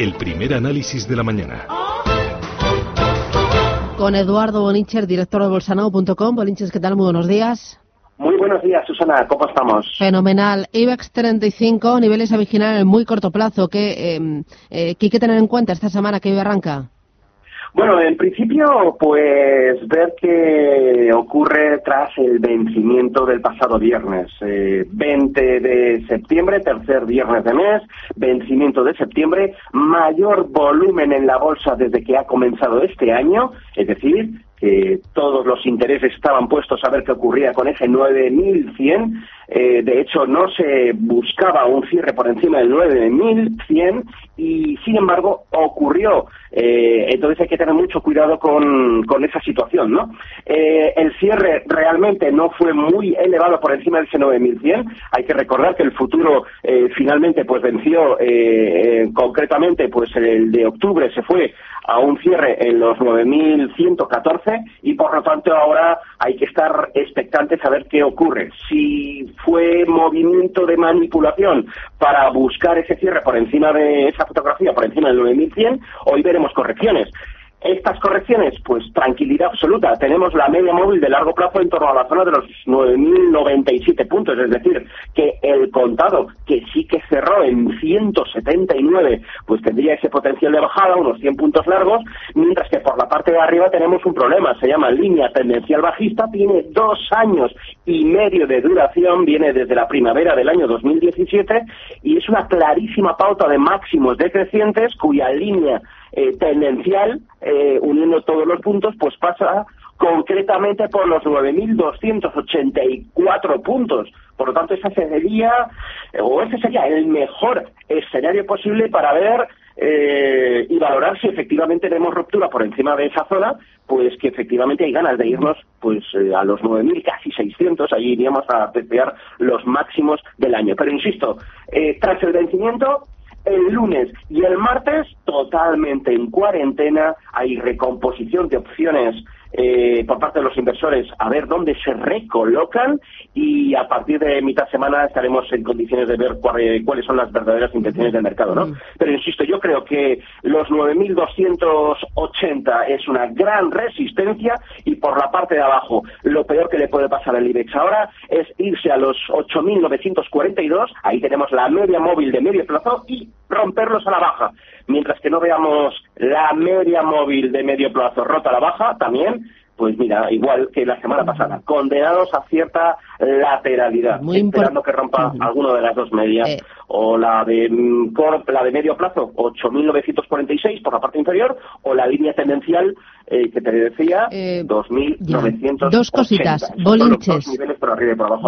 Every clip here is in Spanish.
el primer análisis de la mañana. Con Eduardo Bonincher, director de bolsanao.com. Boninches, ¿qué tal? Muy buenos días. Muy buenos días, Susana. ¿Cómo estamos? Fenomenal. IBEX 35, niveles a vigilar en muy corto plazo. ¿Qué, eh, eh, ¿qué hay que tener en cuenta esta semana que hoy arranca? Bueno, en principio, pues ver qué ocurre tras el vencimiento del pasado viernes. 20 eh, de septiembre, tercer viernes de mes, vencimiento de septiembre, mayor volumen en la bolsa desde que ha comenzado este año, es decir, que todos los intereses estaban puestos a ver qué ocurría con ese 9100. Eh, de hecho, no se buscaba un cierre por encima del 9100 y, sin embargo, ocurrió. Eh, entonces hay que tener mucho cuidado con, con esa situación, ¿no? Eh, el cierre realmente no fue muy elevado por encima de ese 9100. Hay que recordar que el futuro eh, finalmente pues venció concretamente pues el de octubre se fue a un cierre en los 9.114 y por lo tanto ahora hay que estar expectantes a ver qué ocurre. Si fue movimiento de manipulación para buscar ese cierre por encima de esa fotografía, por encima del 9100, hoy veremos correcciones. Estas correcciones, pues tranquilidad absoluta. Tenemos la media móvil de largo plazo en torno a la zona de los 9.097 puntos, es decir, que el contado, que sí que cerró en 179, pues tendría ese potencial de bajada, unos 100 puntos largos, mientras que por la parte de arriba tenemos un problema, se llama línea tendencial bajista, tiene dos años y medio de duración, viene desde la primavera del año 2017 y es una clarísima pauta de máximos decrecientes cuya línea eh, tendencial, eh, uniendo todos los puntos, pues pasa concretamente por los 9.284 puntos. Por lo tanto, ese sería, o ese sería el mejor escenario posible para ver eh, y valorar si efectivamente tenemos ruptura por encima de esa zona, pues que efectivamente hay ganas de irnos pues a los 9.000, casi 600, allí iríamos a testear los máximos del año. Pero insisto, tras el vencimiento, el lunes y el martes totalmente en cuarentena, hay recomposición de opciones eh, por parte de los inversores a ver dónde se recolocan y a partir de mitad semana estaremos en condiciones de ver cuáles son las verdaderas intenciones del mercado, ¿no? Mm. Pero insisto, yo creo que los 9.280 es una gran resistencia y por la parte de abajo lo peor que le puede pasar al IBEX ahora es irse a los 8.942, ahí tenemos la media móvil de medio plazo y romperlos a la baja. Mientras que no veamos la media móvil de medio plazo rota a la baja, también pues mira, igual que la semana pasada, condenados a cierta lateralidad, esperando que rompa alguno de las dos medias, eh. o la de mm, la de medio plazo, 8.946 por la parte inferior, o la línea tendencial eh, que te decía, eh, 2.980. Dos cositas, bolinches.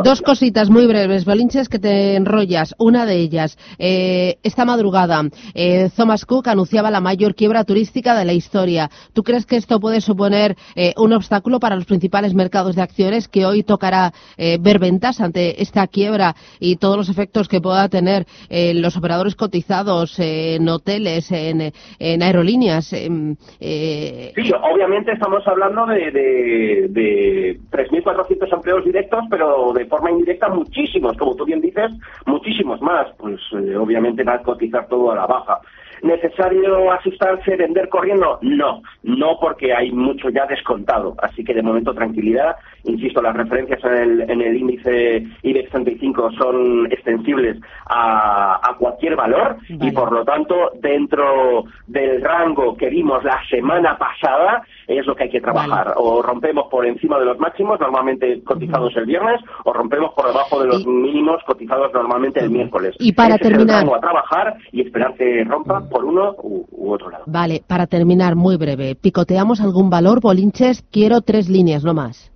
Dos, cositas muy breves, bolinches que te enrollas. Una de ellas, eh, esta madrugada, eh, Thomas Cook anunciaba la mayor quiebra turística de la historia. ¿Tú crees que esto puede suponer eh, un obstáculo para los principales mercados de acciones que hoy tocará eh, ver ventas ante esta quiebra y todos los efectos que pueda tener en los operadores cotizados en hoteles, en, en aerolíneas? sí, obviamente estamos hablando de, de, de 3.400 empleos directos, pero de forma indirecta muchísimos, como tú bien dices, muchísimos más. Pues eh, obviamente va a cotizar todo a la baja. ¿Necesario asustarse, vender corriendo? No, no porque hay mucho ya descontado. Así que de momento tranquilidad. Insisto, las referencias en el, en el índice IBEX 35 son extensibles a, a cualquier valor y por lo tanto dentro del rango que vimos la semana pasada es lo que hay que trabajar. O rompemos por encima de los máximos, normalmente cotizados el viernes, o rompemos por debajo de los mínimos cotizados normalmente el miércoles. Y para terminar. a trabajar y esperar que rompa por uno u, otro lado. Vale, para terminar, muy breve. ¿Picoteamos algún valor, Bolinches? Quiero tres líneas, no más.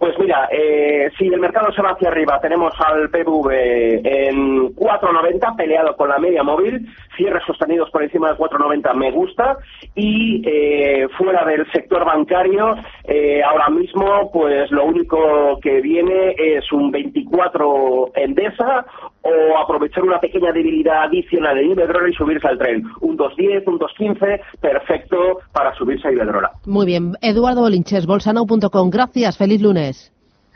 Pues mira, eh, si el mercado se va hacia arriba, tenemos al PVV en 4.90 peleado con la media móvil, cierres sostenidos por encima de 4.90 me gusta y eh, fuera del sector bancario eh, ahora mismo pues lo único que viene es un 24 Endesa o aprovechar una pequeña debilidad adicional en Iberdrola y subirse al tren. Un 2.10, un 2.15, perfecto para subirse a Iberdrola. Muy bien. Eduardo Bolinches, bolsano.com. Gracias. Feliz lunes.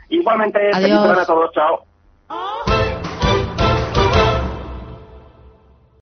Igualmente, feliz a todos. Chao.